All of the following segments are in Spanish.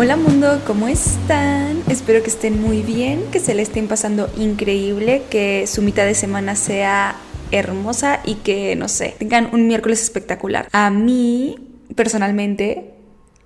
Hola mundo, ¿cómo están? Espero que estén muy bien, que se le estén pasando increíble, que su mitad de semana sea hermosa y que, no sé, tengan un miércoles espectacular. A mí, personalmente,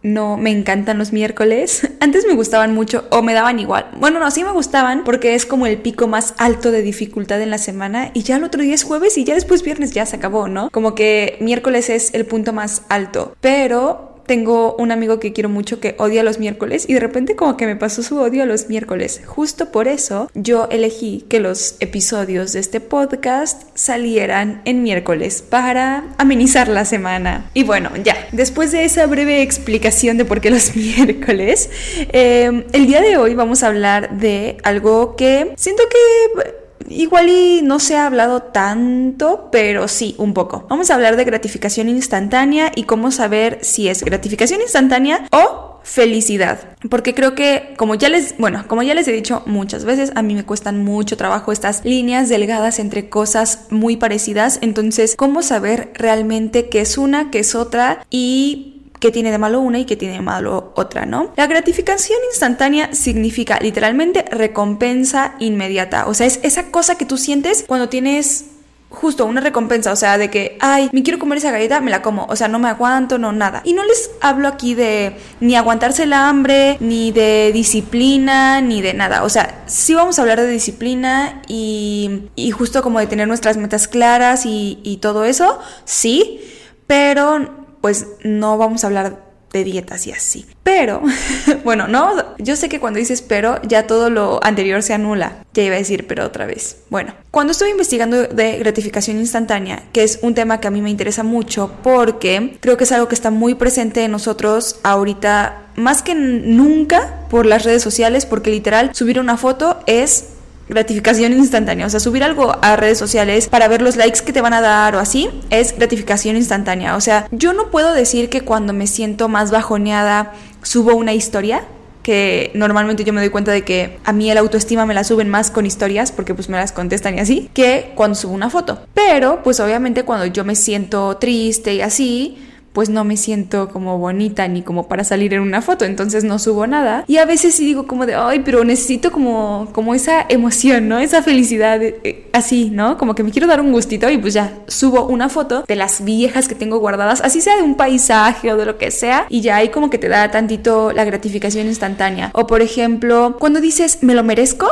no me encantan los miércoles. Antes me gustaban mucho o me daban igual. Bueno, no, sí me gustaban porque es como el pico más alto de dificultad en la semana y ya el otro día es jueves y ya después viernes ya se acabó, ¿no? Como que miércoles es el punto más alto. Pero tengo un amigo que quiero mucho que odia los miércoles y de repente como que me pasó su odio a los miércoles. Justo por eso yo elegí que los episodios de este podcast salieran en miércoles para amenizar la semana. Y bueno, ya, después de esa breve explicación de por qué los miércoles, eh, el día de hoy vamos a hablar de algo que siento que Igual y no se ha hablado tanto, pero sí, un poco. Vamos a hablar de gratificación instantánea y cómo saber si es gratificación instantánea o felicidad. Porque creo que, como ya les, bueno, como ya les he dicho muchas veces, a mí me cuestan mucho trabajo estas líneas delgadas entre cosas muy parecidas. Entonces, ¿cómo saber realmente qué es una, qué es otra? Y qué tiene de malo una y qué tiene de malo otra, ¿no? La gratificación instantánea significa literalmente recompensa inmediata, o sea, es esa cosa que tú sientes cuando tienes justo una recompensa, o sea, de que, ay, me quiero comer esa galleta, me la como, o sea, no me aguanto, no nada. Y no les hablo aquí de ni aguantarse el hambre, ni de disciplina, ni de nada. O sea, sí vamos a hablar de disciplina y, y justo como de tener nuestras metas claras y, y todo eso, sí, pero pues no vamos a hablar de dietas y así. Pero, bueno, no, yo sé que cuando dices pero, ya todo lo anterior se anula. Ya iba a decir pero otra vez. Bueno, cuando estoy investigando de gratificación instantánea, que es un tema que a mí me interesa mucho porque creo que es algo que está muy presente en nosotros ahorita, más que nunca por las redes sociales, porque literal subir una foto es gratificación instantánea. O sea, subir algo a redes sociales para ver los likes que te van a dar o así es gratificación instantánea. O sea, yo no puedo decir que cuando me siento más bajoneada subo una historia que normalmente yo me doy cuenta de que a mí el autoestima me la suben más con historias porque pues me las contestan y así que cuando subo una foto. Pero pues obviamente cuando yo me siento triste y así, pues no me siento como bonita ni como para salir en una foto, entonces no subo nada. Y a veces sí digo como de, ay, pero necesito como, como esa emoción, ¿no? Esa felicidad eh, así, ¿no? Como que me quiero dar un gustito y pues ya subo una foto de las viejas que tengo guardadas, así sea de un paisaje o de lo que sea, y ya ahí como que te da tantito la gratificación instantánea. O por ejemplo, cuando dices, me lo merezco,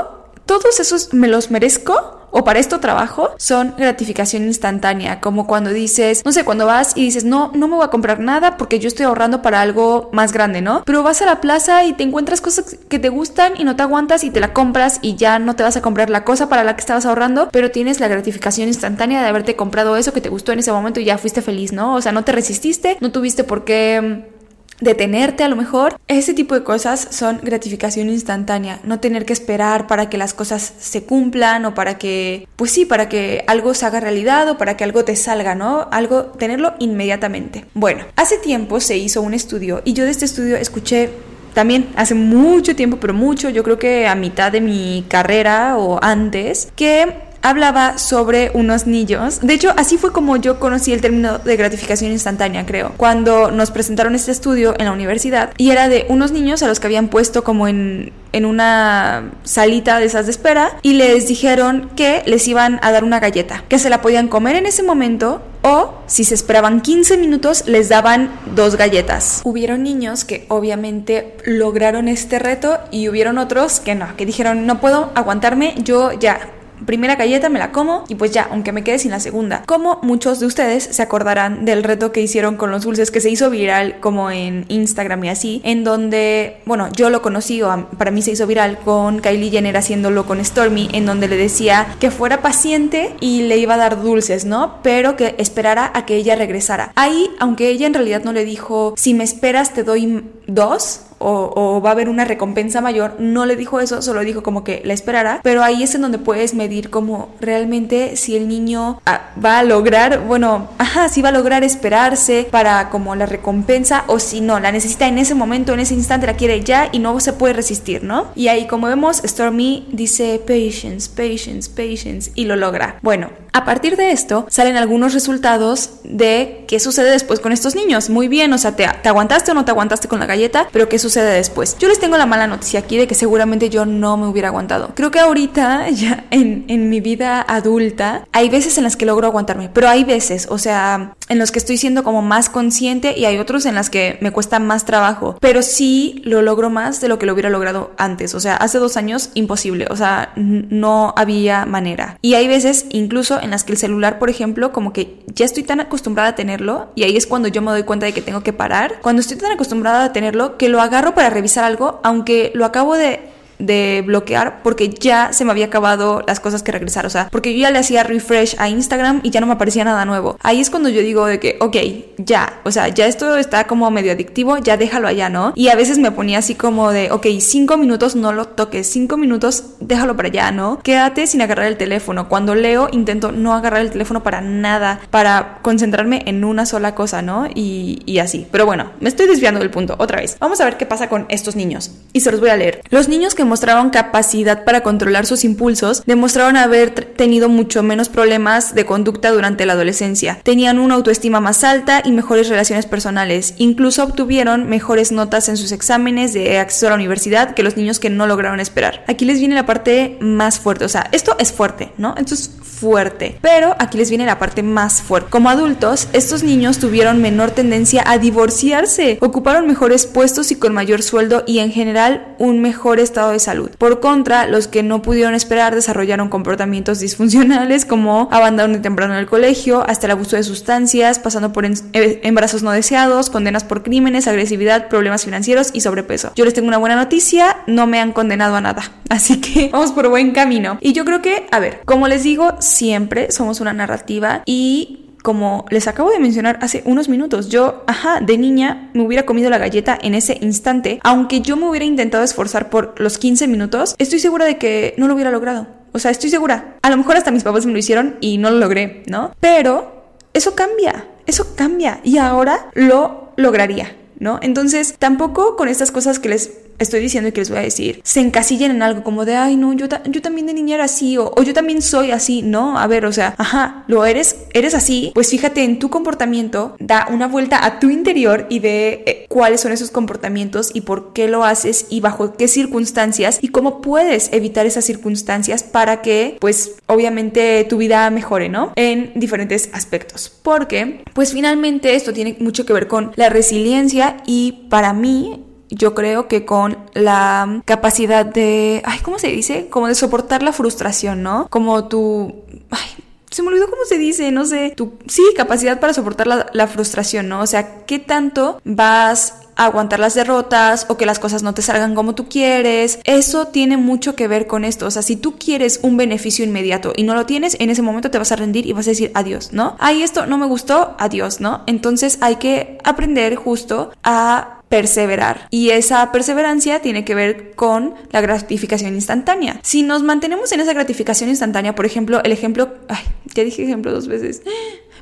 todos esos me los merezco o para esto trabajo son gratificación instantánea, como cuando dices, no sé, cuando vas y dices, no, no me voy a comprar nada porque yo estoy ahorrando para algo más grande, ¿no? Pero vas a la plaza y te encuentras cosas que te gustan y no te aguantas y te la compras y ya no te vas a comprar la cosa para la que estabas ahorrando, pero tienes la gratificación instantánea de haberte comprado eso que te gustó en ese momento y ya fuiste feliz, ¿no? O sea, no te resististe, no tuviste por qué detenerte a lo mejor. Ese tipo de cosas son gratificación instantánea, no tener que esperar para que las cosas se cumplan o para que, pues sí, para que algo se haga realidad o para que algo te salga, ¿no? Algo, tenerlo inmediatamente. Bueno, hace tiempo se hizo un estudio y yo de este estudio escuché también hace mucho tiempo, pero mucho, yo creo que a mitad de mi carrera o antes, que hablaba sobre unos niños. De hecho, así fue como yo conocí el término de gratificación instantánea, creo. Cuando nos presentaron este estudio en la universidad y era de unos niños a los que habían puesto como en, en una salita de esas de espera y les dijeron que les iban a dar una galleta, que se la podían comer en ese momento o si se esperaban 15 minutos les daban dos galletas. Hubieron niños que obviamente lograron este reto y hubieron otros que no, que dijeron no puedo aguantarme, yo ya primera galleta me la como y pues ya, aunque me quede sin la segunda. Como muchos de ustedes se acordarán del reto que hicieron con los dulces que se hizo viral como en Instagram y así, en donde, bueno, yo lo conocí o para mí se hizo viral con Kylie Jenner haciéndolo con Stormy, en donde le decía que fuera paciente y le iba a dar dulces, ¿no? Pero que esperara a que ella regresara. Ahí, aunque ella en realidad no le dijo, si me esperas te doy dos, o, va a haber una recompensa mayor, no le dijo eso, solo dijo como que la esperará, pero ahí es en donde puedes medir como realmente si el niño ah, va a lograr, bueno, ajá, si va a lograr esperarse para como la recompensa o si no, la necesita en ese momento, en ese instante, la quiere ya y no se puede resistir, ¿no? Y ahí como vemos, Stormy dice patience, patience, patience y lo logra. Bueno, A partir de esto salen algunos resultados de qué sucede después con estos niños. Muy bien, o sea, te, te aguantaste o no te aguantaste con la galleta, pero qué sucede después. Yo les tengo la mala noticia aquí de que seguramente yo no me hubiera aguantado. Creo que ahorita, ya en, en mi vida adulta, hay veces en las que logro aguantarme, pero hay veces, o sea, en los que estoy siendo como más consciente y hay otros en las que me cuesta más trabajo, pero sí lo logro más de lo que lo hubiera logrado antes. O sea, hace dos años imposible, o sea, no había manera. Y hay veces incluso en las que el celular, por ejemplo, como que ya estoy tan acostumbrada a tenerlo y ahí es cuando yo me doy cuenta de que tengo que parar. Cuando estoy tan acostumbrada a tenerlo que lo agarro para revisar algo, aunque lo acabo de de bloquear porque ya se me había acabado las cosas que regresar. O sea, porque yo ya le hacía refresh a Instagram y ya no me aparecía nada nuevo. Ahí es cuando yo digo de que, ok, ya, o sea, ya esto está como medio adictivo, ya déjalo allá, ¿no? Y a veces me ponía así como de, ok, cinco minutos no lo toques, cinco minutos déjalo para allá, ¿no? Quédate sin agarrar el teléfono. Cuando leo intento no agarrar el teléfono para nada, para concentrarme en una sola cosa, ¿no? Y, y así. Pero bueno, me estoy desviando del punto otra vez. Vamos a ver qué pasa con estos niños. Y se los voy a leer. Los niños que mostraron capacidad para controlar sus impulsos, demostraron haber tenido mucho menos problemas de conducta durante la adolescencia. Tenían una autoestima más alta y mejores relaciones personales. Incluso obtuvieron mejores notas en sus exámenes de acceso a la universidad que los niños que no lograron esperar. Aquí les viene la parte más fuerte, o sea, esto es fuerte, ¿no? Esto es fuerte. Pero aquí les viene la parte más fuerte. Como adultos, estos niños tuvieron menor tendencia a divorciarse, ocuparon mejores puestos y con mayor sueldo y en general un mejor estado de salud. Por contra, los que no pudieron esperar desarrollaron comportamientos disfuncionales como abandono temprano en el colegio, hasta el abuso de sustancias, pasando por eh, embarazos no deseados, condenas por crímenes, agresividad, problemas financieros y sobrepeso. Yo les tengo una buena noticia, no me han condenado a nada. Así que vamos por buen camino. Y yo creo que, a ver, como les digo, siempre somos una narrativa y como les acabo de mencionar hace unos minutos, yo, ajá, de niña me hubiera comido la galleta en ese instante, aunque yo me hubiera intentado esforzar por los 15 minutos, estoy segura de que no lo hubiera logrado. O sea, estoy segura. A lo mejor hasta mis papás me lo hicieron y no lo logré, ¿no? Pero eso cambia, eso cambia y ahora lo lograría, ¿no? Entonces, tampoco con estas cosas que les estoy diciendo y que les voy a decir, se encasillen en algo como de, ay, no, yo, yo también de niña era así, o, yo también soy así, no, a ver, o sea, ajá, lo eres, eres así, pues fíjate en tu comportamiento, da una vuelta a tu interior y ve eh, cuáles son esos comportamientos y por qué lo haces y bajo qué circunstancias y cómo puedes evitar esas circunstancias para que, pues, obviamente tu vida mejore, ¿no? En diferentes aspectos. Porque, pues, finalmente esto tiene mucho que ver con la resiliencia y para mí yo creo que con la capacidad de, ay, ¿cómo se dice? Como de soportar la frustración, ¿no? Como tu, ay, se me olvidó cómo se dice, no sé, tu, sí, capacidad para soportar la, frustración, ¿no? O sea, ¿qué tanto vas a aguantar las derrotas o que las cosas no te salgan como tú quieres. Eso tiene mucho que ver con esto. O sea, si tú quieres un beneficio inmediato y no lo tienes, en ese momento te vas a rendir y vas a decir adiós, ¿no? Ay, esto no me gustó, adiós, ¿no? Entonces hay que aprender justo a perseverar. Y esa perseverancia tiene que ver con la gratificación instantánea. Si nos mantenemos en esa gratificación instantánea, por ejemplo, el ejemplo, ay, ya dije ejemplo dos veces.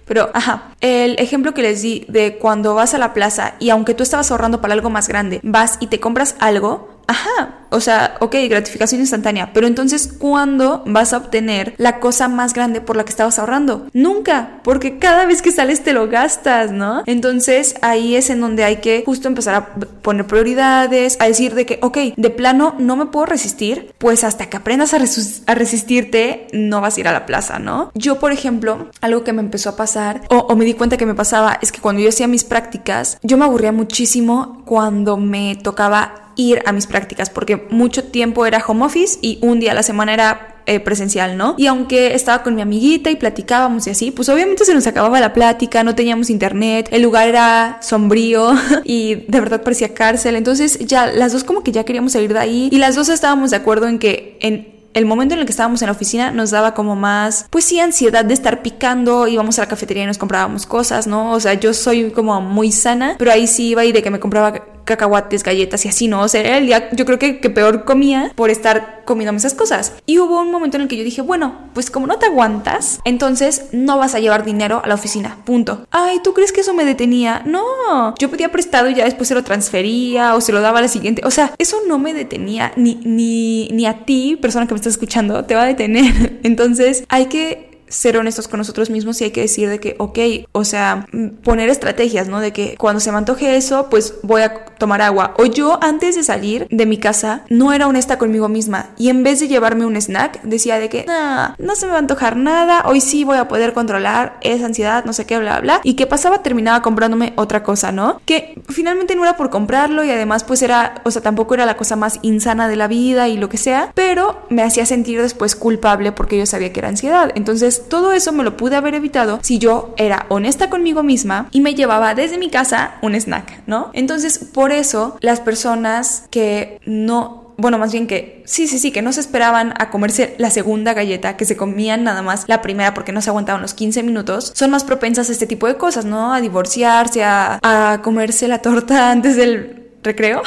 Pero, ajá, el ejemplo que les di de cuando vas a la plaza y aunque tú estabas ahorrando para algo más grande, vas y te compras algo, Ajá, o sea, ok, gratificación instantánea, pero entonces, ¿cuándo vas a obtener la cosa más grande por la que estabas ahorrando? Nunca, porque cada vez que sales te lo gastas, ¿no? Entonces ahí es en donde hay que justo empezar a poner prioridades, a decir de que, ok, de plano no me puedo resistir, pues hasta que aprendas a, resistirte, no vas a ir a la plaza, ¿no? Yo, por ejemplo, algo que me empezó a pasar, o me di cuenta que me pasaba, es que cuando yo hacía mis prácticas, yo me aburría muchísimo cuando me tocaba ir a mis prácticas porque mucho tiempo era home office y un día a la semana era eh, presencial, ¿no? Y aunque estaba con mi amiguita y platicábamos y así, pues obviamente se nos acababa la plática, no teníamos internet, el lugar era sombrío y de verdad parecía cárcel, entonces ya las dos como que ya queríamos salir de ahí y las dos estábamos de acuerdo en que en el momento en el que estábamos en la oficina nos daba como más, pues sí, ansiedad de estar picando, íbamos a la cafetería y nos comprábamos cosas, ¿no? O sea, yo soy como muy sana, pero ahí sí iba y de que me compraba cacahuates, galletas y así, ¿no? O sea, era el día, yo creo que, peor comía por estar comiéndome esas cosas. Y hubo un momento en el que yo dije, bueno, pues como no te aguantas, entonces no vas a llevar dinero a la oficina, punto. Ay, ¿tú crees que eso me detenía? No, yo pedía prestado y ya después se lo transfería o se lo daba a la siguiente. O sea, eso no me detenía, ni, ni, ni a ti, persona que me estás escuchando, te va a detener. Entonces hay que ser honestos con nosotros mismos y hay que decir de que, ok, o sea, poner estrategias, ¿no? De que cuando se me antoje eso, pues voy a tomar agua. O yo antes de salir de mi casa no era honesta conmigo misma y en vez de llevarme un snack, decía de que, nah, no se me va a antojar nada, hoy sí voy a poder controlar esa ansiedad, no sé qué, bla, bla. Y qué pasaba, terminaba comprándome otra cosa, ¿no? Que finalmente no era por comprarlo y además pues era, o sea, tampoco era la cosa más insana de la vida y lo que sea, pero me hacía sentir después culpable porque yo sabía que era ansiedad. Entonces todo eso me lo pude haber evitado si yo era honesta conmigo misma y me llevaba desde mi casa un snack, ¿no? Entonces por eso las personas que no bueno, más bien que sí, sí, sí, que no se esperaban a comerse la segunda galleta, que se comían nada más la primera porque no se aguantaban los 15 minutos, son más propensas a este tipo de cosas, ¿no? A divorciarse, a, a comerse la torta antes del recreo,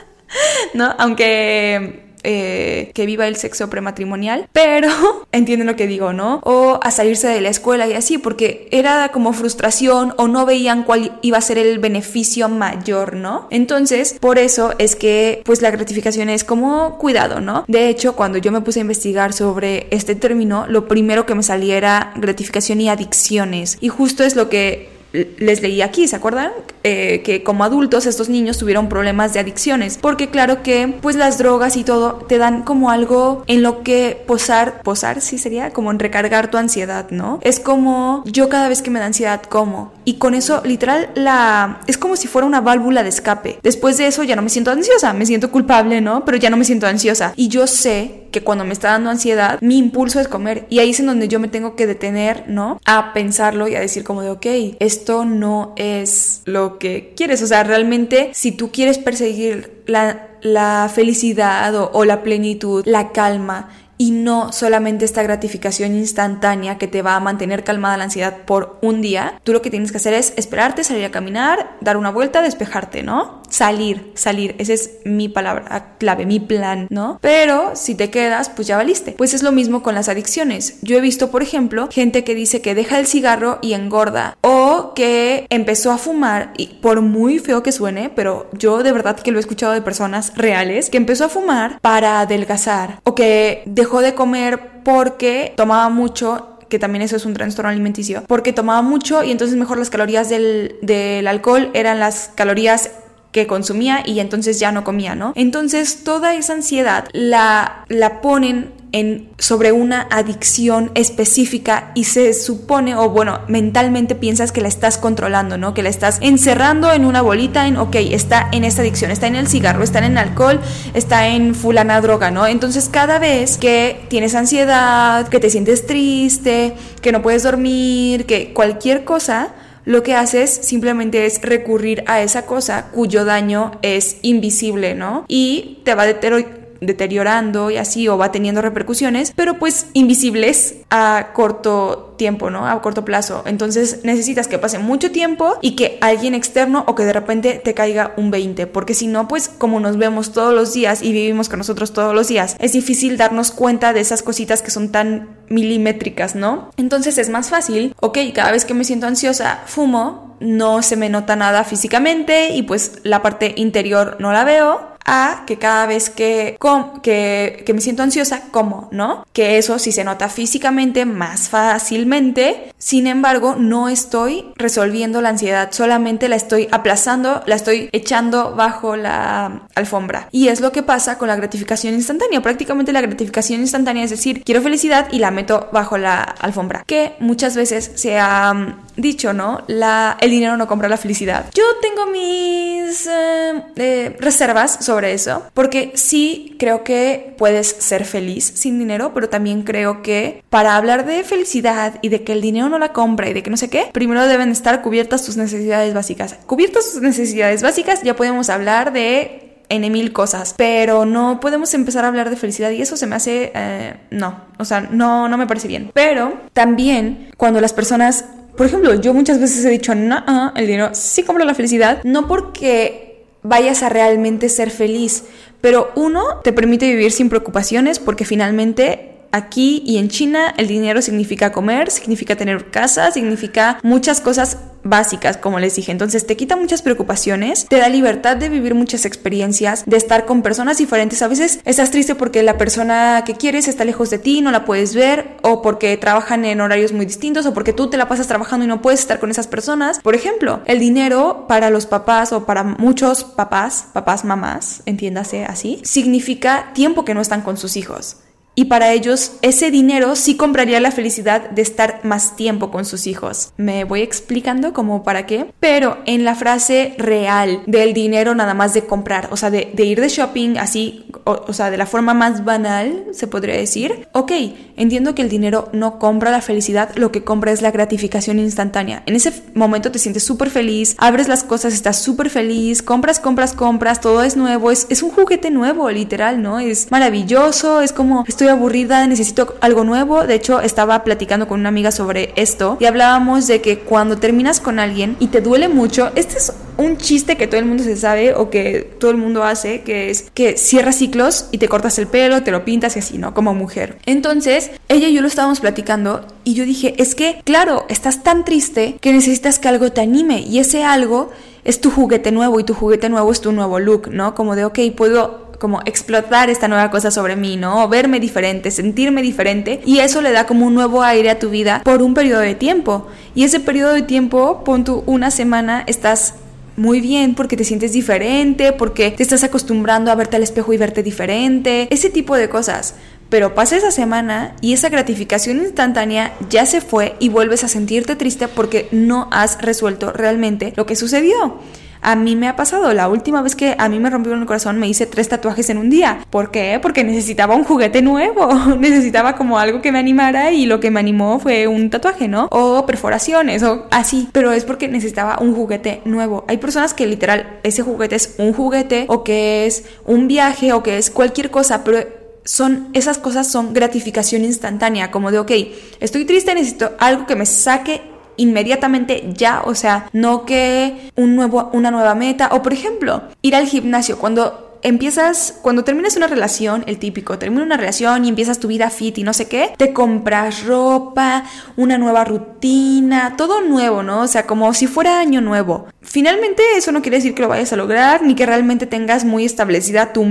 ¿no? Aunque eh, que viva el sexo prematrimonial, pero entienden lo que digo, ¿no? O a salirse de la escuela y así, porque era como frustración o no veían cuál iba a ser el beneficio mayor, ¿no? Entonces, por eso es que pues la gratificación es como cuidado, ¿no? De hecho, cuando yo me puse a investigar sobre este término, lo primero que me salía era gratificación y adicciones. Y justo es lo que les leí aquí, ¿se acuerdan? Eh, que como adultos estos niños tuvieron problemas de adicciones, porque claro que pues las drogas y todo te dan como algo en lo que posar, posar sí sería como en recargar tu ansiedad, ¿no? Es como yo cada vez que me da ansiedad como y con eso literal la es como si fuera una válvula de escape. Después de eso ya no me siento ansiosa, me siento culpable, ¿no? Pero ya no me siento ansiosa y yo sé que cuando me está dando ansiedad, mi impulso es comer. Y ahí es en donde yo me tengo que detener, ¿no? A pensarlo y a decir como de, ok, esto no es lo que quieres. O sea, realmente si tú quieres perseguir la, la felicidad o, o la plenitud, la calma, y no solamente esta gratificación instantánea que te va a mantener calmada la ansiedad por un día. Tú lo que tienes que hacer es esperarte, salir a caminar, dar una vuelta, despejarte, ¿no? Salir, salir. Esa es mi palabra clave, mi plan, ¿no? Pero si te quedas, pues ya valiste. Pues es lo mismo con las adicciones. Yo he visto, por ejemplo, gente que dice que deja el cigarro y engorda o que empezó a fumar y por muy feo que suene, pero yo de verdad que lo he escuchado de personas reales que empezó a fumar para adelgazar o que dejó de comer porque tomaba mucho que también eso es un trastorno alimenticio, porque tomaba mucho y entonces mejor las calorías del, del alcohol eran las calorías que consumía y entonces ya no comía, ¿no? Entonces toda esa ansiedad la, la ponen en, sobre una adicción específica y se supone, o bueno, mentalmente piensas que la estás controlando, ¿no? Que la estás encerrando en una bolita, en, ok, está en esta adicción, está en el cigarro, está en el alcohol, está en fulana droga, ¿no? Entonces cada vez que tienes ansiedad, que te sientes triste, que no puedes dormir, que cualquier cosa, lo que haces simplemente es recurrir a esa cosa cuyo daño es invisible, ¿no? Y te va a deteriorar deteriorando y así o va teniendo repercusiones, pero pues invisibles a corto tiempo, ¿no? A corto plazo. Entonces necesitas que pase mucho tiempo y que alguien externo o que de repente te caiga un 20, porque si no, pues como nos vemos todos los días y vivimos con nosotros todos los días, es difícil darnos cuenta de esas cositas que son tan milimétricas, ¿no? Entonces es más fácil, ok, cada vez que me siento ansiosa, fumo, no se me nota nada físicamente y pues la parte interior no la veo, a que cada vez que, que, que, me siento ansiosa, como, ¿no? Que eso sí se nota físicamente más fácilmente, sin embargo, no estoy resolviendo la ansiedad, solamente la estoy aplazando, la estoy echando bajo la alfombra. Y es lo que pasa con la gratificación instantánea. Prácticamente la gratificación instantánea es decir, quiero felicidad y la meto bajo la alfombra, que muchas veces se ha dicho, ¿no? La, el dinero no compra la felicidad. Yo tengo mis eh, eh, reservas sobre eso, porque sí creo que puedes ser feliz sin dinero, pero también creo que para hablar de felicidad y de que el dinero no la compra y de que no sé qué, primero deben estar cubiertas tus necesidades básicas. Cubiertas tus necesidades básicas, ya podemos hablar de N mil cosas, pero no podemos empezar a hablar de felicidad y eso se me hace, eh, no, o sea, no, no me parece bien. Pero también cuando las personas por ejemplo, yo muchas veces he dicho, no, el dinero sí compra la felicidad, no porque vayas a realmente ser feliz, pero uno te permite vivir sin preocupaciones porque finalmente Aquí y en China el dinero significa comer, significa tener casa, significa muchas cosas básicas, como les dije. Entonces te quita muchas preocupaciones, te da libertad de vivir muchas experiencias, de estar con personas diferentes. A veces estás triste porque la persona que quieres está lejos de ti, no la puedes ver, o porque trabajan en horarios muy distintos, o porque tú te la pasas trabajando y no puedes estar con esas personas. Por ejemplo, el dinero para los papás o para muchos papás, papás, mamás, entiéndase así, significa tiempo que no están con sus hijos y para ellos ese dinero sí compraría la felicidad de estar más tiempo con sus hijos. Me voy explicando como para qué, pero en la frase real del dinero nada más de comprar, o sea, de, ir de shopping así, o, sea, de la forma más banal, se podría decir, ok, entiendo que el dinero no compra la felicidad, lo que compra es la gratificación instantánea. En ese momento te sientes súper feliz, abres las cosas, estás súper feliz, compras, compras, compras, todo es nuevo, es, es un juguete nuevo, literal, ¿no? Es maravilloso, es como aburrida, necesito algo nuevo. De hecho, estaba platicando con una amiga sobre esto y hablábamos de que cuando terminas con alguien y te duele mucho, este es un chiste que todo el mundo se sabe o que todo el mundo hace, que es que cierras ciclos y te cortas el pelo, te lo pintas y así, ¿no? Como mujer. Entonces, ella y yo lo estábamos platicando y yo dije, es que, claro, estás tan triste que necesitas que algo te anime y ese algo es tu juguete nuevo y tu juguete nuevo es tu nuevo look, ¿no? Como de, ok, puedo como explotar esta nueva cosa sobre mí, ¿no? O verme diferente, sentirme diferente y eso le da como un nuevo aire a tu vida por un periodo de tiempo. Y ese periodo de tiempo, pon tú una semana, estás muy bien porque te sientes diferente, porque te estás acostumbrando a verte al espejo y verte diferente, ese tipo de cosas. Pero pasa esa semana y esa gratificación instantánea ya se fue y vuelves a sentirte triste porque no has resuelto realmente lo que sucedió. A mí me ha pasado, la última vez que a mí me rompieron el corazón me hice tres tatuajes en un día. ¿Por qué? Porque necesitaba un juguete nuevo, necesitaba como algo que me animara y lo que me animó fue un tatuaje, ¿no? O perforaciones o así, pero es porque necesitaba un juguete nuevo. Hay personas que literal ese juguete es un juguete o que es un viaje o que es cualquier cosa, pero son esas cosas son gratificación instantánea, como de ok, estoy triste, necesito algo que me saque inmediatamente ya, o sea, no que un nuevo, una nueva meta, o por ejemplo, ir al gimnasio cuando empiezas, cuando terminas una relación, el típico, termina una relación y empiezas tu vida fit y no sé qué, te compras ropa, una nueva rutina, todo nuevo, ¿no? O sea, como si fuera año nuevo. Finalmente eso no quiere decir que lo vayas a lograr ni que realmente tengas muy establecida tu,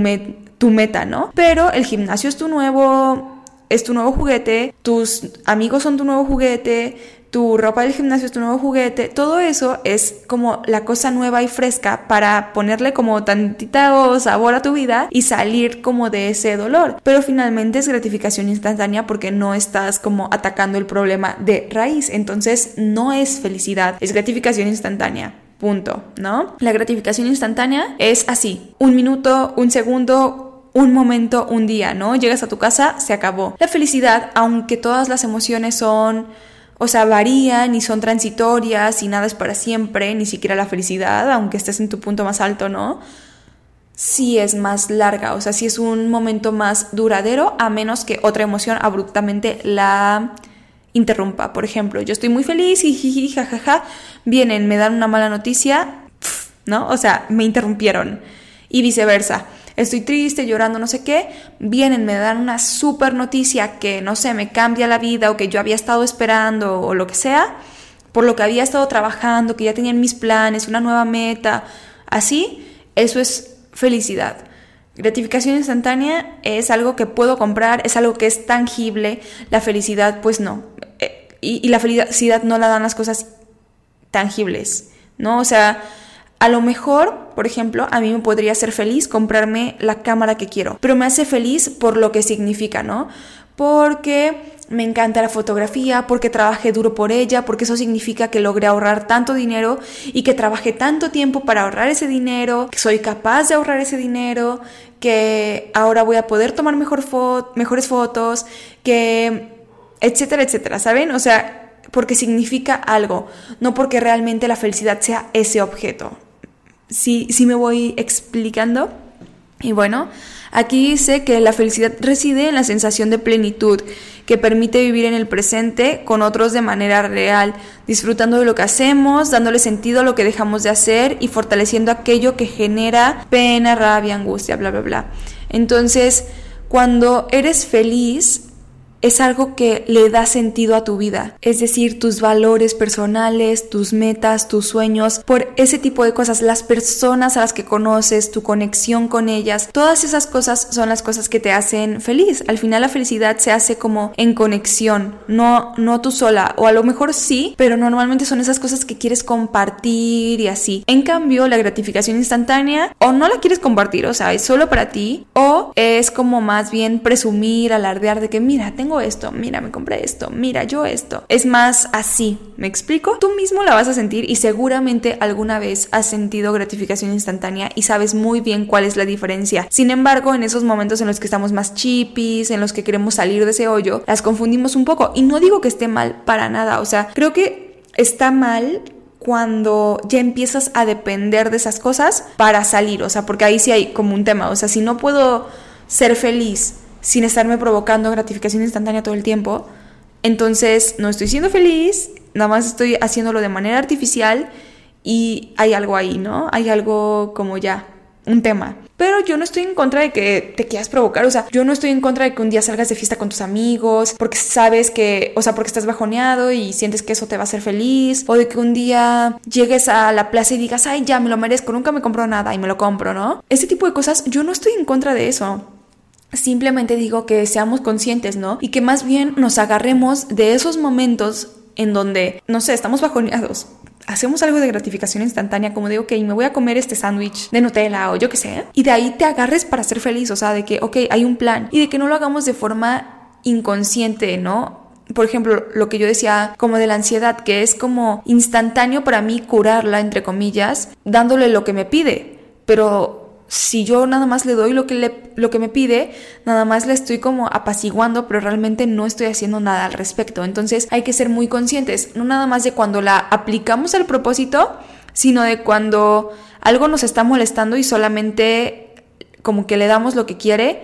tu meta, ¿no? Pero el gimnasio es tu nuevo es tu nuevo juguete, tus amigos son tu nuevo juguete, tu ropa del gimnasio es tu nuevo juguete, todo eso es como la cosa nueva y fresca para ponerle como tantita sabor a tu vida y salir como de ese dolor. Pero finalmente es gratificación instantánea porque no estás como atacando el problema de raíz, entonces no es felicidad, es gratificación instantánea. Punto, ¿no? La gratificación instantánea es así, un minuto, un segundo, un momento, un día, ¿no? Llegas a tu casa, se acabó. La felicidad, aunque todas las emociones son o sea, varían y son transitorias y nada es para siempre, ni siquiera la felicidad, aunque estés en tu punto más alto, ¿no? Sí es más larga, o sea, sí es un momento más duradero, a menos que otra emoción abruptamente la interrumpa. Por ejemplo, yo estoy muy feliz y jiji, jajaja, vienen, me dan una mala noticia, ¿no? O sea, me interrumpieron. Y viceversa estoy triste, llorando, no sé qué, vienen, me dan una super noticia que, no sé, me cambia la vida o que yo había estado esperando o lo que sea, por lo que había estado trabajando, que ya tenían mis planes, una nueva meta, así, eso es felicidad. Gratificación instantánea es algo que puedo comprar, es algo que es tangible, la felicidad pues no. Eh, y, y la felicidad no la dan las cosas tangibles, ¿no? O sea, a lo mejor, por ejemplo, a mí me podría hacer feliz comprarme la cámara que quiero, pero me hace feliz por lo que significa, ¿no? Porque me encanta la fotografía, porque trabajé duro por ella, porque eso significa que logré ahorrar tanto dinero y que trabajé tanto tiempo para ahorrar ese dinero, que soy capaz de ahorrar ese dinero, que ahora voy a poder tomar mejor mejores fotos, que etcétera, etcétera, ¿saben? O sea, porque significa algo, no porque realmente la felicidad sea ese objeto sí, me voy explicando. Y bueno, aquí dice que la felicidad reside en la sensación de plenitud que permite vivir en el presente con otros de manera real, disfrutando de lo que hacemos, dándole sentido a lo que dejamos de hacer y fortaleciendo aquello que genera pena, rabia, angustia, bla, bla, bla. Entonces, cuando eres feliz, es algo que le da sentido a tu vida. Es decir, tus valores personales, tus metas, tus sueños, por ese tipo de cosas, las personas a las que conoces, tu conexión con ellas, todas esas cosas son las cosas que te hacen feliz. Al final la felicidad se hace como en conexión, no, no tú sola, o a lo mejor sí, pero normalmente son esas cosas que quieres compartir y así. En cambio, la gratificación instantánea o no la quieres compartir, o sea, es solo para ti, o es como más bien presumir, alardear de que mira, tengo esto, mira, me compré esto, mira, yo esto. Es más así, ¿me explico? Tú mismo la vas a sentir y seguramente alguna vez has sentido gratificación instantánea y sabes muy bien cuál es la diferencia. Sin embargo, en esos momentos en los que estamos más chipis, en los que queremos salir de ese hoyo, las confundimos un poco. Y no digo que esté mal para nada, o sea, creo que está mal cuando ya empiezas a depender de esas cosas para salir, o sea, porque ahí sí hay como un tema, o sea, si no puedo ser feliz sin estarme provocando gratificación instantánea todo el tiempo, entonces no estoy siendo feliz, nada más estoy haciéndolo de manera artificial y hay algo ahí, ¿no? Hay algo como ya, un tema. Pero yo no estoy en contra de que te quieras provocar, o sea, yo no estoy en contra de que un día salgas de fiesta con tus amigos, porque sabes que, o sea, porque estás bajoneado y sientes que eso te va a hacer feliz, o de que un día llegues a la plaza y digas, ay, ya me lo merezco, nunca me compro nada y me lo compro, ¿no? Ese tipo de cosas, yo no estoy en contra de eso. Simplemente digo que seamos conscientes, ¿no? Y que más bien nos agarremos de esos momentos en donde, no sé, estamos bajoneados, hacemos algo de gratificación instantánea, como de, ok, me voy a comer este sándwich de Nutella o yo qué sé, y de ahí te agarres para ser feliz, o sea, de que, ok, hay un plan, y de que no lo hagamos de forma inconsciente, ¿no? Por ejemplo, lo que yo decía como de la ansiedad, que es como instantáneo para mí curarla, entre comillas, dándole lo que me pide, pero si yo nada más le doy lo que, le, lo que me pide, nada más le estoy como apaciguando, pero realmente no estoy haciendo nada al respecto. Entonces hay que ser muy conscientes, no nada más de cuando la aplicamos al propósito, sino de cuando algo nos está molestando y solamente como que le damos lo que quiere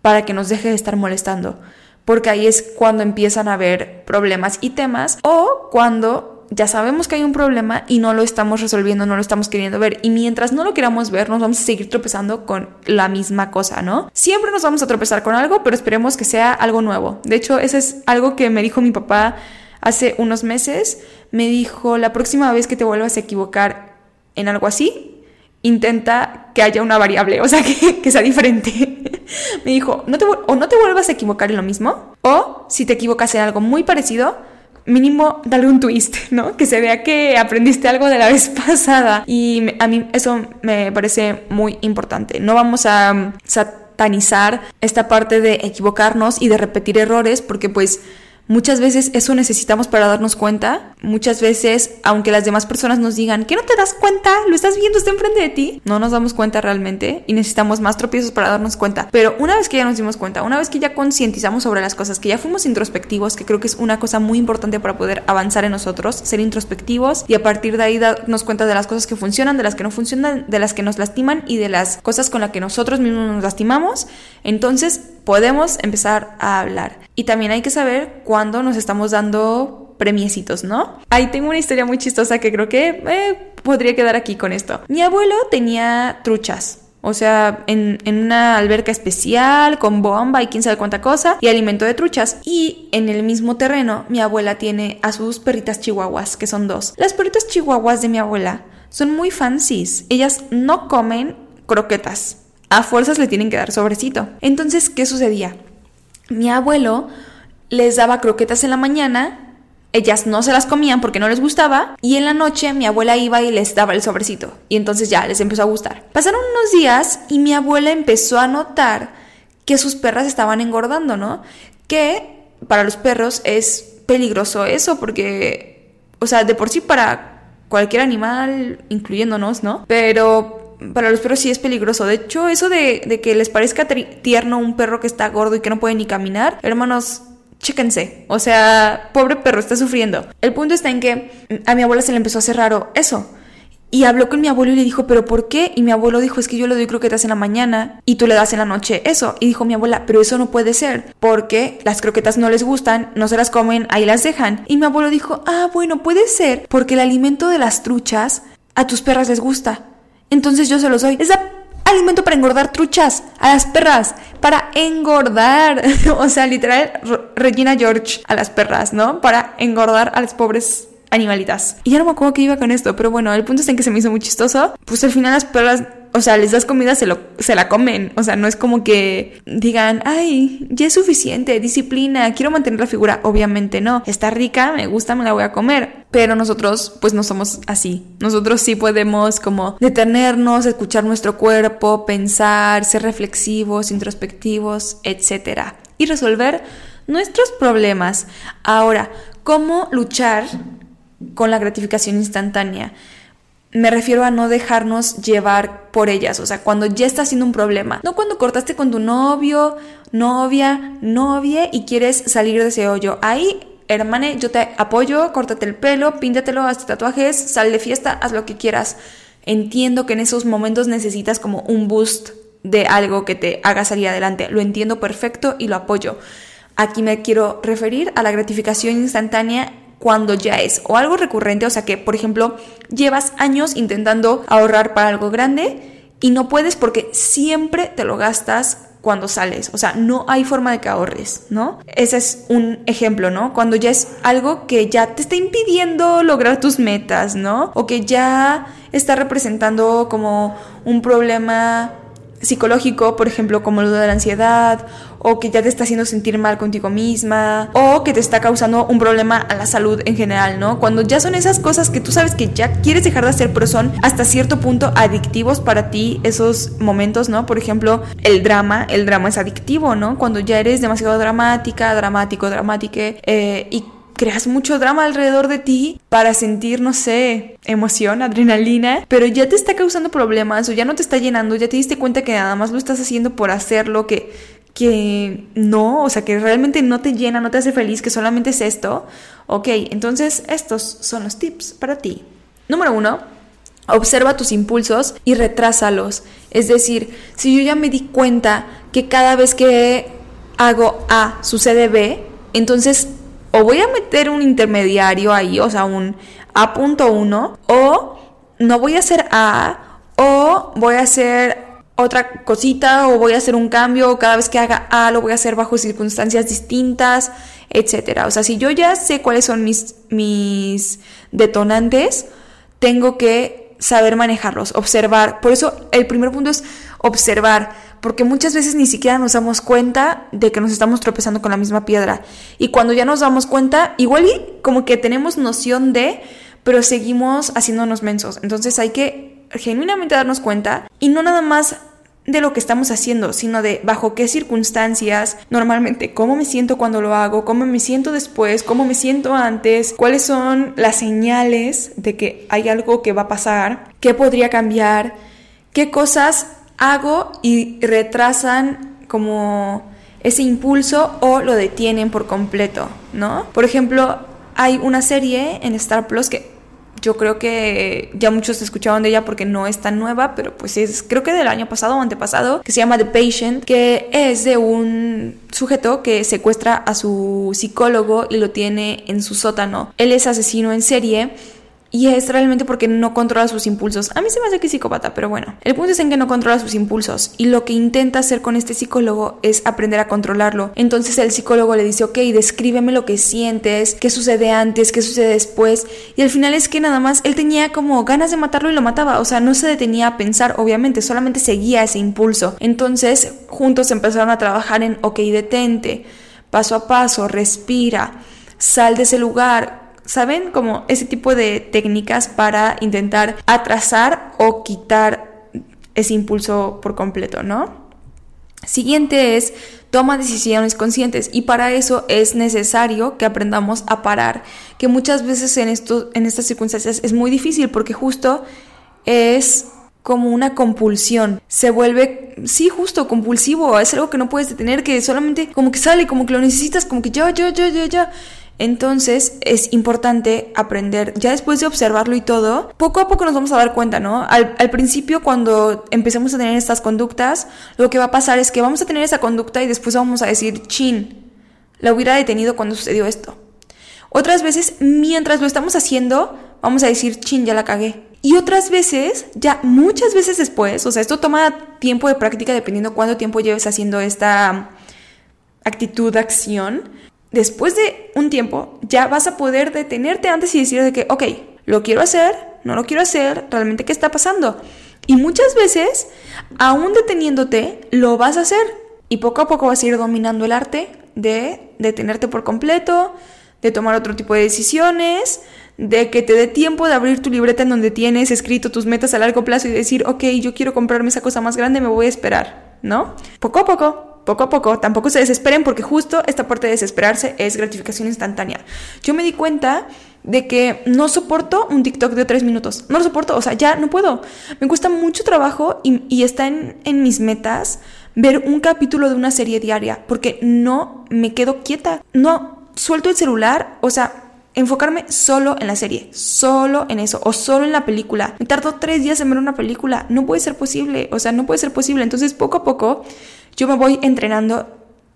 para que nos deje de estar molestando. Porque ahí es cuando empiezan a haber problemas y temas o cuando ya sabemos que hay un problema y no lo estamos resolviendo, no lo estamos queriendo ver. Y mientras no lo queramos ver, nos vamos a seguir tropezando con la misma cosa, ¿no? Siempre nos vamos a tropezar con algo, pero esperemos que sea algo nuevo. De hecho, eso es algo que me dijo mi papá hace unos meses. Me dijo, la próxima vez que te vuelvas a equivocar en algo así, intenta que haya una variable, o sea, que, sea diferente. me dijo, no te, o no te vuelvas a equivocar en lo mismo, o si te equivocas en algo muy parecido, mínimo dale un twist, ¿no? Que se vea que aprendiste algo de la vez pasada. Y a mí eso me parece muy importante. No vamos a mm, satanizar esta parte de equivocarnos y de repetir errores porque pues Muchas veces eso necesitamos para darnos cuenta. Muchas veces, aunque las demás personas nos digan que no te das cuenta, lo estás viendo, está enfrente de ti, no nos damos cuenta realmente y necesitamos más tropiezos para darnos cuenta. Pero una vez que ya nos dimos cuenta, una vez que ya concientizamos sobre las cosas, que ya fuimos introspectivos, que creo que es una cosa muy importante para poder avanzar en nosotros, ser introspectivos y a partir de ahí darnos cuenta de las cosas que funcionan, de las que no funcionan, de las que nos lastiman y de las cosas con las que nosotros mismos nos lastimamos, entonces podemos empezar a hablar. Y también hay que saber cuándo nos estamos dando premiecitos, ¿no? Ahí tengo una historia muy chistosa que creo que eh, podría quedar aquí con esto. Mi abuelo tenía truchas. O sea, en, en, una alberca especial, con bomba y quién sabe cuánta cosa, y alimento de truchas. Y en el mismo terreno, mi abuela tiene a sus perritas chihuahuas, que son dos. Las perritas chihuahuas de mi abuela son muy fancies. Ellas no comen croquetas a fuerzas le tienen que dar sobrecito. Entonces, ¿qué sucedía? Mi abuelo les daba croquetas en la mañana, ellas no se las comían porque no les gustaba, y en la noche mi abuela iba y les daba el sobrecito, y entonces ya les empezó a gustar. Pasaron unos días y mi abuela empezó a notar que sus perras estaban engordando, ¿no? Que para los perros es peligroso eso porque, o sea, de por sí para cualquier animal, incluyéndonos, ¿no? Pero para los perros sí es peligroso. De hecho, eso de, que les parezca tierno un perro que está gordo y que no puede ni caminar, hermanos, chéquense. O sea, pobre perro, está sufriendo. El punto está en que a mi abuela se le empezó a hacer raro eso. Y habló con mi abuelo y le dijo, ¿pero por qué? Y mi abuelo dijo, es que yo le doy croquetas en la mañana y tú le das en la noche eso. Y dijo mi abuela, pero eso no puede ser, porque las croquetas no les gustan, no se las comen, ahí las dejan. Y mi abuelo dijo, ah, bueno, puede ser, porque el alimento de las truchas a tus perras les gusta. Entonces yo se los doy. Esa alimento para engordar truchas a las perras, para engordar, o sea, literal, Regina George a las perras, ¿no? Para engordar a las pobres animalitas. Y ya no me acuerdo que iba con esto, pero bueno, el punto es en que se me hizo muy chistoso. Pues al final las perras, o sea, les das comida, se, lo, se la comen. O sea, no es como que digan, ay, ya es suficiente, disciplina, quiero mantener la figura. Obviamente no. Está rica, me gusta, me la voy a comer. Pero nosotros, pues no somos así. Nosotros sí podemos como detenernos, escuchar nuestro cuerpo, pensar, ser reflexivos, introspectivos, etc. Y resolver nuestros problemas. Ahora, ¿cómo luchar con la gratificación instantánea. Me refiero a no dejarnos llevar por ellas, o sea, cuando ya está siendo un problema, no cuando cortaste con tu novio, novia, novia y quieres salir de ese hoyo. Ahí, hermane, yo te apoyo, córtate el pelo, píntatelo, haz tatuajes, sal de fiesta, haz lo que quieras. Entiendo que en esos momentos necesitas como un boost de algo que te haga salir adelante. Lo entiendo perfecto y lo apoyo. Aquí me quiero referir a la gratificación instantánea cuando ya es o algo recurrente, o sea que, por ejemplo, llevas años intentando ahorrar para algo grande y no puedes porque siempre te lo gastas cuando sales, o sea, no hay forma de que ahorres, ¿no? Ese es un ejemplo, ¿no? Cuando ya es algo que ya te está impidiendo lograr tus metas, ¿no? O que ya está representando como un problema psicológico, por ejemplo, como lo de la ansiedad, o que ya te está haciendo sentir mal contigo misma, o que te está causando un problema a la salud en general, ¿no? Cuando ya son esas cosas que tú sabes que ya quieres dejar de hacer, pero son hasta cierto punto adictivos para ti esos momentos, ¿no? Por ejemplo, el drama, el drama es adictivo, ¿no? Cuando ya eres demasiado dramática, dramático, dramática, eh, y creas mucho drama alrededor de ti para sentir, no sé, emoción, adrenalina, pero ya te está causando problemas o ya no te está llenando, ya te diste cuenta que nada más lo estás haciendo por hacerlo, que, que no, o sea, que realmente no te llena, no te hace feliz, que solamente es esto. Ok, entonces estos son los tips para ti. Número uno, observa tus impulsos y retrásalos. Es decir, si yo ya me di cuenta que cada vez que hago A sucede B, entonces o voy a meter un intermediario ahí, o sea, un A.1, o no voy a hacer A, o voy a hacer otra cosita, o voy a hacer un cambio, o cada vez que haga A lo voy a hacer bajo circunstancias distintas, etcétera. O sea, si yo ya sé cuáles son mis, mis detonantes, tengo que saber manejarlos, observar. Por eso el primer punto es observar porque muchas veces ni siquiera nos damos cuenta de que nos estamos tropezando con la misma piedra. Y cuando ya nos damos cuenta, igual como que tenemos noción de, pero seguimos haciéndonos mensos. Entonces hay que genuinamente darnos cuenta y no nada más de lo que estamos haciendo, sino de bajo qué circunstancias, normalmente cómo me siento cuando lo hago, cómo me siento después, cómo me siento antes, cuáles son las señales de que hay algo que va a pasar, qué podría cambiar, qué cosas hago y retrasan como ese impulso o lo detienen por completo, ¿no? Por ejemplo, hay una serie en Star Plus que yo creo que ya muchos escucharon de ella porque no es tan nueva, pero pues es creo que del año pasado o antepasado, que se llama The Patient, que es de un sujeto que secuestra a su psicólogo y lo tiene en su sótano. Él es asesino en serie y es realmente porque no controla sus impulsos. A mí se me hace que es psicópata, pero bueno. El punto es en que no controla sus impulsos. Y lo que intenta hacer con este psicólogo es aprender a controlarlo. Entonces el psicólogo le dice, ok, descríbeme lo que sientes, qué sucede antes, qué sucede después. Y al final es que nada más él tenía como ganas de matarlo y lo mataba. O sea, no se detenía a pensar, obviamente, solamente seguía ese impulso. Entonces juntos empezaron a trabajar en, ok, detente, paso a paso, respira, sal de ese lugar ¿Saben? Como ese tipo de técnicas para intentar atrasar o quitar ese impulso por completo, ¿no? Siguiente es toma decisiones conscientes y para eso es necesario que aprendamos a parar, que muchas veces en, esto, en estas circunstancias es muy difícil porque justo es como una compulsión, se vuelve, sí, justo compulsivo, es algo que no puedes detener, que solamente como que sale, como que lo necesitas, como que ya, ya, ya, ya, ya. Entonces es importante aprender, ya después de observarlo y todo, poco a poco nos vamos a dar cuenta, ¿no? Al, principio cuando empecemos a tener estas conductas, lo que va a pasar es que vamos a tener esa conducta y después vamos a decir, chin, la hubiera detenido cuando sucedió esto. Otras veces, mientras lo estamos haciendo, vamos a decir, chin, ya la cagué. Y otras veces, ya muchas veces después, o sea, esto toma tiempo de práctica dependiendo cuánto tiempo lleves haciendo esta actitud acción. Después de un tiempo, ya vas a poder detenerte antes y decir de que, ok, lo quiero hacer, no lo quiero hacer, realmente qué está pasando. Y muchas veces, aún deteniéndote, lo vas a hacer. Y poco a poco vas a ir dominando el arte de detenerte por completo, de tomar otro tipo de decisiones, de que te dé tiempo de abrir tu libreta en donde tienes escrito tus metas a largo plazo y decir, ok, yo quiero comprarme esa cosa más grande, me voy a esperar, ¿no? Poco a poco, poco a poco, tampoco se desesperen porque justo esta parte de desesperarse es gratificación instantánea. Yo me di cuenta de que no soporto un TikTok de tres minutos. No lo soporto, o sea, ya no puedo. Me cuesta mucho trabajo y, está en, en, mis metas ver un capítulo de una serie diaria, porque no me quedo quieta. No suelto el celular, o sea, enfocarme solo en la serie, solo en eso, o solo en la película. Me tardó tres días en ver una película. No puede ser posible, o sea, no puede ser posible. Entonces, poco a poco, yo me voy entrenando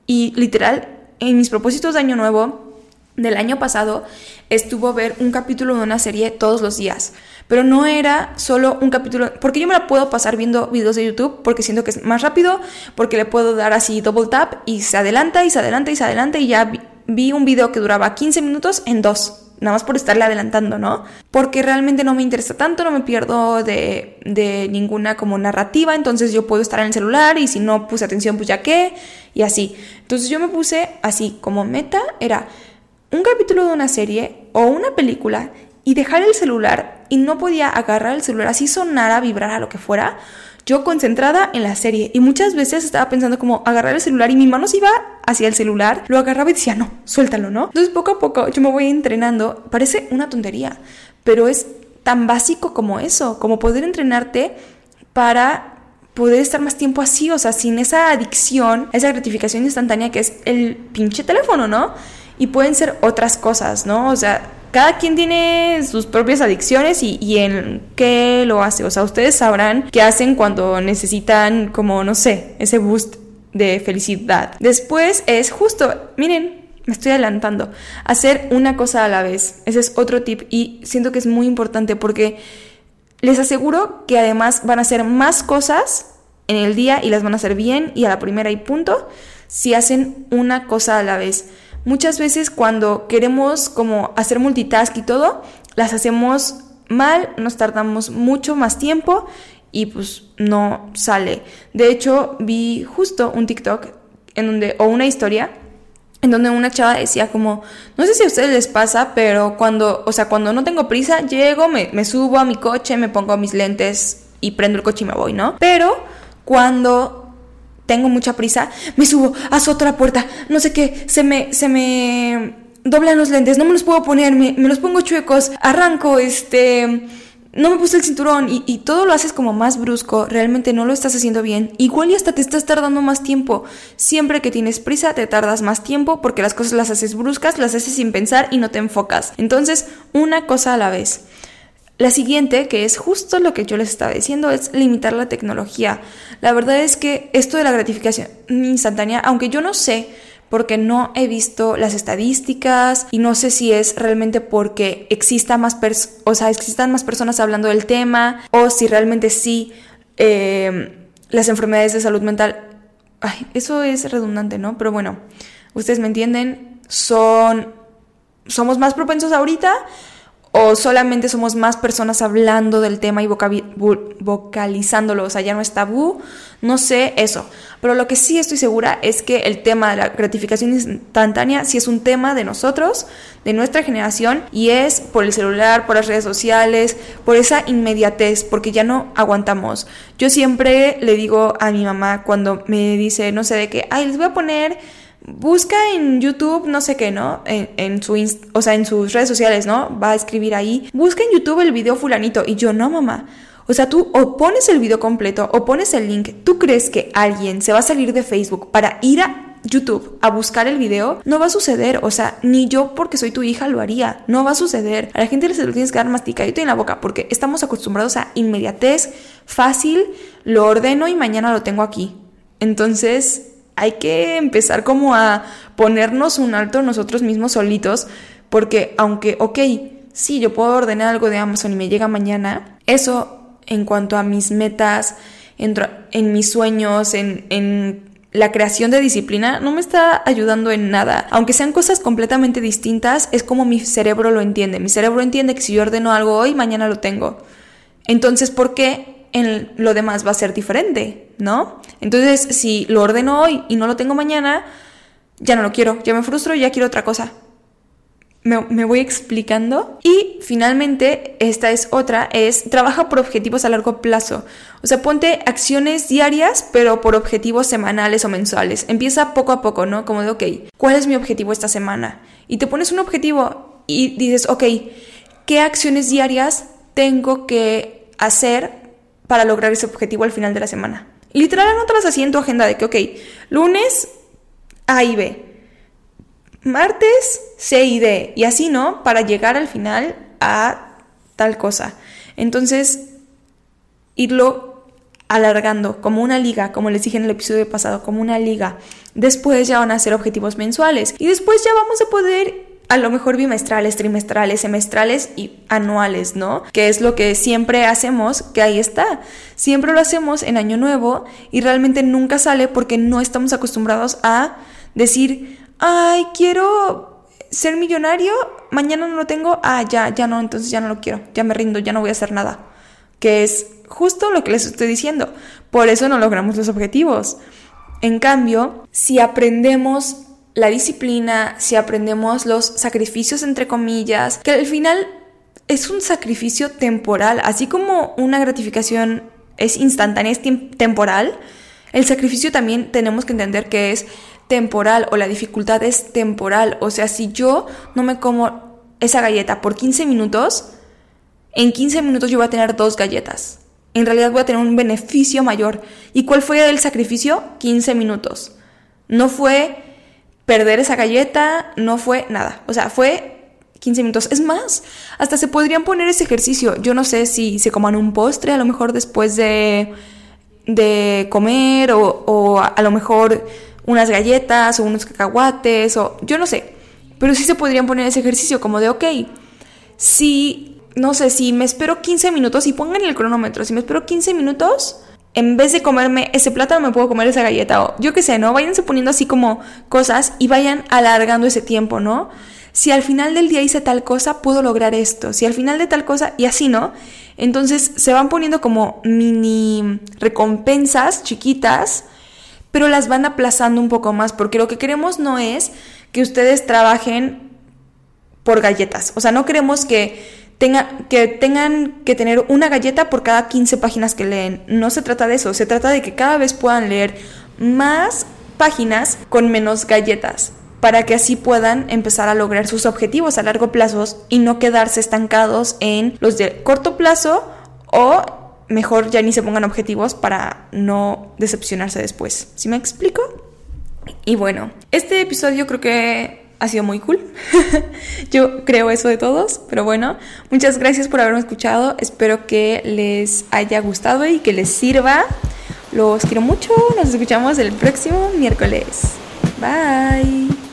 y literal, en mis propósitos de año nuevo, del año pasado estuvo ver un capítulo de una serie todos los días. Pero no era solo un capítulo, porque yo me la puedo pasar viendo videos de YouTube porque siento que es más rápido, porque le puedo dar así double tap y se adelanta y se adelanta y se adelanta y ya vi, un video que duraba 15 minutos en dos nada más por estarle adelantando, ¿no? Porque realmente no me interesa tanto, no me pierdo de, de, ninguna como narrativa, entonces yo puedo estar en el celular y si no puse atención, pues ya qué, y así. Entonces yo me puse así como meta, era un capítulo de una serie o una película y dejar el celular y no podía agarrar el celular así sonara, vibrara, lo que fuera, yo concentrada en la serie y muchas veces estaba pensando como agarrar el celular y mi mano se iba hacia el celular, lo agarraba y decía, no, suéltalo, ¿no? Entonces poco a poco yo me voy entrenando, parece una tontería, pero es tan básico como eso, como poder entrenarte para poder estar más tiempo así, o sea, sin esa adicción, esa gratificación instantánea que es el pinche teléfono, ¿no? y pueden ser otras cosas, ¿no? O sea, cada quien tiene sus propias adicciones y, en qué lo hace. O sea, ustedes sabrán qué hacen cuando necesitan como, no sé, ese boost de felicidad. Después es justo, miren, me estoy adelantando, hacer una cosa a la vez. Ese es otro tip y siento que es muy importante porque les aseguro que además van a hacer más cosas en el día y las van a hacer bien y a la primera y punto si hacen una cosa a la vez. Muchas veces cuando queremos como hacer multitask y todo, las hacemos mal, nos tardamos mucho más tiempo y pues no sale. De hecho, vi justo un TikTok en donde, o una historia en donde una chava decía como, no sé si a ustedes les pasa, pero cuando, o sea, cuando no tengo prisa, llego, me, me subo a mi coche, me pongo mis lentes y prendo el coche y me voy, ¿no? Pero cuando tengo mucha prisa, me subo, azoto la puerta, no sé qué, se me, se me doblan los lentes, no me los puedo poner, me, los pongo chuecos, arranco, este, no me puse el cinturón y, y, todo lo haces como más brusco, realmente no lo estás haciendo bien, igual y hasta te estás tardando más tiempo. Siempre que tienes prisa te tardas más tiempo porque las cosas las haces bruscas, las haces sin pensar y no te enfocas. Entonces, una cosa a la vez. La siguiente, que es justo lo que yo les estaba diciendo, es limitar la tecnología. La verdad es que esto de la gratificación instantánea, aunque yo no sé, porque no he visto las estadísticas y no sé si es realmente porque exista más o sea, existan más personas hablando del tema o si realmente sí em, las enfermedades de salud mental, eso es redundante, ¿no? Pero bueno, ustedes me entienden, son, somos más propensos ahorita o solamente somos más personas hablando del tema y vocalizándolo, o sea, ya no es tabú, no sé eso. Pero lo que sí estoy segura es que el tema de la gratificación instantánea sí es un tema de nosotros, de nuestra generación, y es por el celular, por las redes sociales, por esa inmediatez, porque ya no aguantamos. Yo siempre le digo a mi mamá cuando me dice, no sé de qué, ay, les voy a poner busca en YouTube, no sé qué, ¿no? En, su, o sea, en sus redes sociales, ¿no? Va a escribir ahí, busca en YouTube el video fulanito. Y yo, no, mamá. O sea, tú o pones el video completo o pones el link. ¿Tú crees que alguien se va a salir de Facebook para ir a YouTube a buscar el video? No va a suceder. O sea, ni yo porque soy tu hija lo haría. No va a suceder. A la gente se lo tienes que dar masticadito en la boca porque estamos acostumbrados a inmediatez, fácil, lo ordeno y mañana lo tengo aquí. Entonces, hay que empezar como a ponernos un alto nosotros mismos solitos, porque aunque, ok, sí, yo puedo ordenar algo de Amazon y me llega mañana, eso en cuanto a mis metas, en, en mis sueños, en, en la creación de disciplina no me está ayudando en nada. Aunque sean cosas completamente distintas, es como mi cerebro lo entiende. Mi cerebro entiende que si yo ordeno algo hoy, mañana lo tengo. Entonces, ¿por qué en lo demás va a ser diferente? ¿No? Entonces, si lo ordeno hoy y no lo tengo mañana, ya no lo quiero, ya me frustro, ya quiero otra cosa me, voy explicando. Y finalmente, esta es otra, es trabaja por objetivos a largo plazo. O sea, ponte acciones diarias, pero por objetivos semanales o mensuales. Empieza poco a poco, ¿no? Como de, ok, ¿cuál es mi objetivo esta semana? Y te pones un objetivo y dices, ok, ¿qué acciones diarias tengo que hacer para lograr ese objetivo al final de la semana? Literal, anótalas así en tu agenda de que, ok, lunes A y B martes C y D, y así, ¿no? Para llegar al final a tal cosa. Entonces, irlo alargando como una liga, como les dije en el episodio pasado, como una liga. Después ya van a ser objetivos mensuales y después ya vamos a poder a lo mejor bimestrales, trimestrales, semestrales y anuales, ¿no? Que es lo que siempre hacemos, que ahí está. Siempre lo hacemos en año nuevo y realmente nunca sale porque no estamos acostumbrados a decir, ay, quiero ser millonario, mañana no lo tengo, ah, ya, ya no, entonces ya no lo quiero, ya me rindo, ya no voy a hacer nada. Que es justo lo que les estoy diciendo. Por eso no logramos los objetivos. En cambio, si aprendemos la disciplina, si aprendemos los sacrificios entre comillas, que al final es un sacrificio temporal, así como una gratificación es instantánea, es temporal, el sacrificio también tenemos que entender que es temporal o la dificultad es temporal. O sea, si yo no me como esa galleta por 15 minutos, en 15 minutos yo voy a tener dos galletas. En realidad voy a tener un beneficio mayor. ¿Y cuál fue el sacrificio? 15 minutos. No fue perder esa galleta, no fue nada. O sea, fue 15 minutos. Es más, hasta se podrían poner ese ejercicio. Yo no sé si se coman un postre, a lo mejor después de, de comer, o, o a lo mejor unas galletas o unos cacahuates o yo no sé. Pero sí se podrían poner ese ejercicio como de, ok, si, no sé, si me espero 15 minutos y pongan el cronómetro, si me espero 15 minutos, en vez de comerme ese plátano me puedo comer esa galleta o yo qué sé, ¿no? Váyanse poniendo así como cosas y vayan alargando ese tiempo, ¿no? Si al final del día hice tal cosa, puedo lograr esto. Si al final de tal cosa, y así, ¿no? Entonces se van poniendo como mini recompensas chiquitas pero las van aplazando un poco más, porque lo que queremos no es que ustedes trabajen por galletas. O sea, no queremos que, que tengan que tener una galleta por cada 15 páginas que leen. No se trata de eso, se trata de que cada vez puedan leer más páginas con menos galletas para que así puedan empezar a lograr sus objetivos a largo plazo y no quedarse estancados en los de corto plazo o mejor ya ni se pongan objetivos para no decepcionarse después. ¿Sí me explico? Y bueno, este episodio creo que ha sido muy cool. Yo creo eso de todos, pero bueno, muchas gracias por haberme escuchado. Espero que les haya gustado y que les sirva. Los quiero mucho. Nos escuchamos el próximo miércoles. Bye.